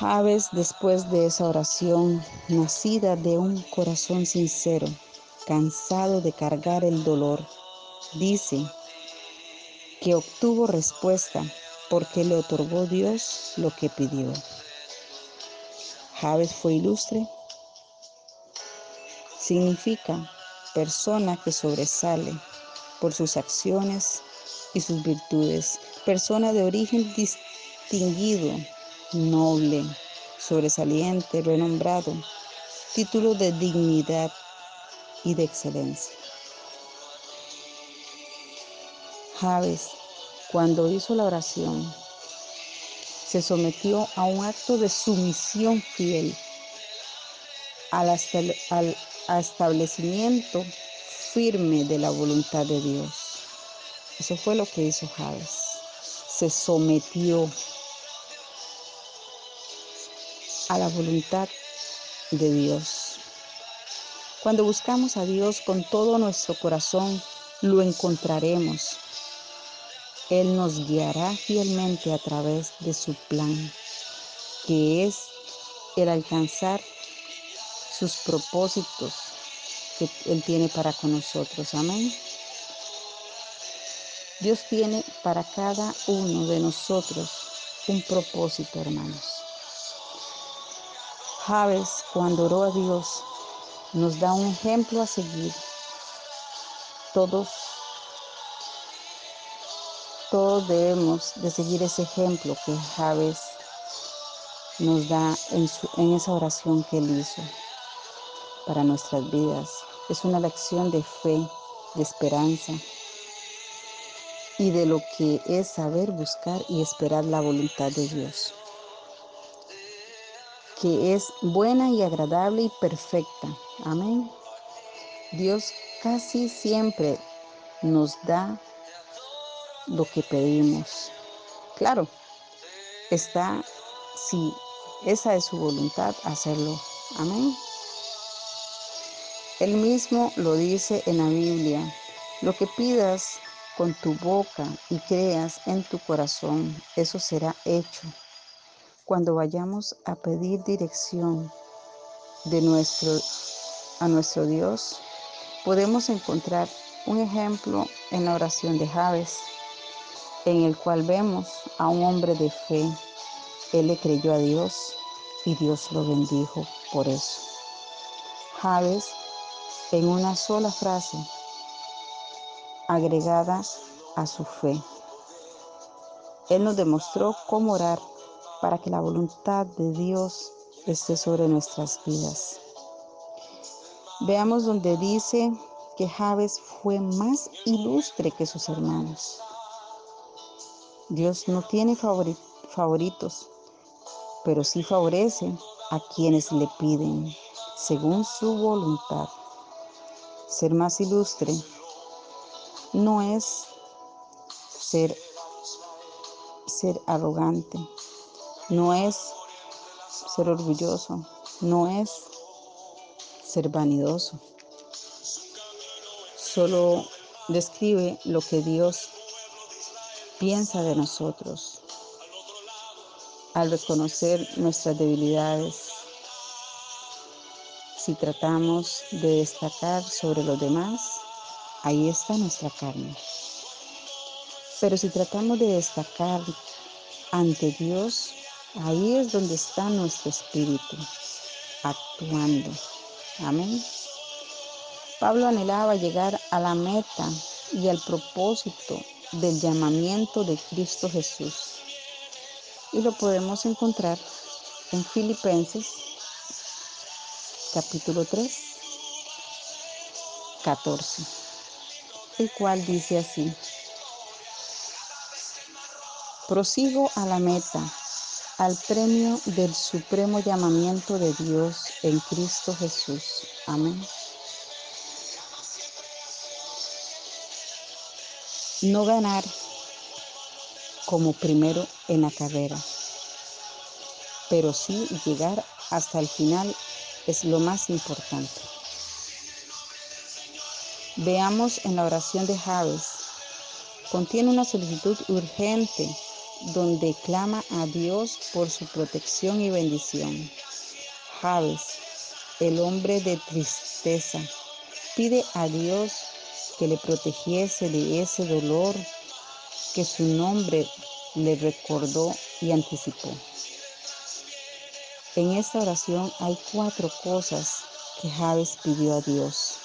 Javes, después de esa oración, nacida de un corazón sincero, cansado de cargar el dolor, dice que obtuvo respuesta porque le otorgó Dios lo que pidió. Javes fue ilustre. Significa persona que sobresale por sus acciones y sus virtudes, persona de origen distinguido, noble, sobresaliente, renombrado, título de dignidad y de excelencia. Javes, cuando hizo la oración, se sometió a un acto de sumisión fiel al, establecimiento firme de la voluntad de Dios. Eso fue lo que hizo Javes. Se sometió a la voluntad de Dios. Cuando buscamos a Dios con todo nuestro corazón, lo encontraremos. Él nos guiará fielmente a través de su plan, que es el alcanzar sus propósitos que Él tiene para con nosotros. Amén. Dios tiene para cada uno de nosotros un propósito, hermanos. Javes, cuando oró a Dios, nos da un ejemplo a seguir. Todos, todos debemos de seguir ese ejemplo que Javes nos da en, en esa oración que él hizo para nuestras vidas. Es una lección de fe, de esperanza y de lo que es saber buscar y esperar la voluntad de Dios que es buena y agradable y perfecta. Amén. Dios casi siempre nos da lo que pedimos. Claro, está, si esa es su voluntad, hacerlo. Amén. Él mismo lo dice en la Biblia. Lo que pidas con tu boca y creas en tu corazón, eso será hecho cuando vayamos a pedir dirección de nuestro, a nuestro Dios, podemos encontrar un ejemplo en la oración de Javes, en el cual vemos a un hombre de fe. Él le creyó a Dios y Dios lo bendijo por eso. Javes, en una sola frase, agregada a su fe. Él nos demostró cómo orar para que la voluntad de Dios esté sobre nuestras vidas. Veamos donde dice que Javes fue más ilustre que sus hermanos. Dios no tiene favoritos, pero sí favorece a quienes le piden según su voluntad. Ser más ilustre no es ser, ser arrogante, no es ser orgulloso, no es ser vanidoso. Solo describe lo que Dios piensa de nosotros al reconocer nuestras debilidades. Si tratamos de destacar sobre los demás, ahí está nuestra carne. Pero si tratamos de destacar ante Dios, Ahí es donde está nuestro espíritu actuando. Amén. Pablo anhelaba llegar a la meta y al propósito del llamamiento de Cristo Jesús. Y lo podemos encontrar en Filipenses capítulo 3, 14, el cual dice así, prosigo a la meta al premio del supremo llamamiento de Dios en Cristo Jesús. Amén. No ganar como primero en la carrera, pero sí llegar hasta el final es lo más importante. Veamos en la oración de Javes. Contiene una solicitud urgente donde clama a Dios por su protección y bendición. Javes, el hombre de tristeza, pide a Dios que le protegiese de ese dolor que su nombre le recordó y anticipó. En esta oración hay cuatro cosas que Javes pidió a Dios.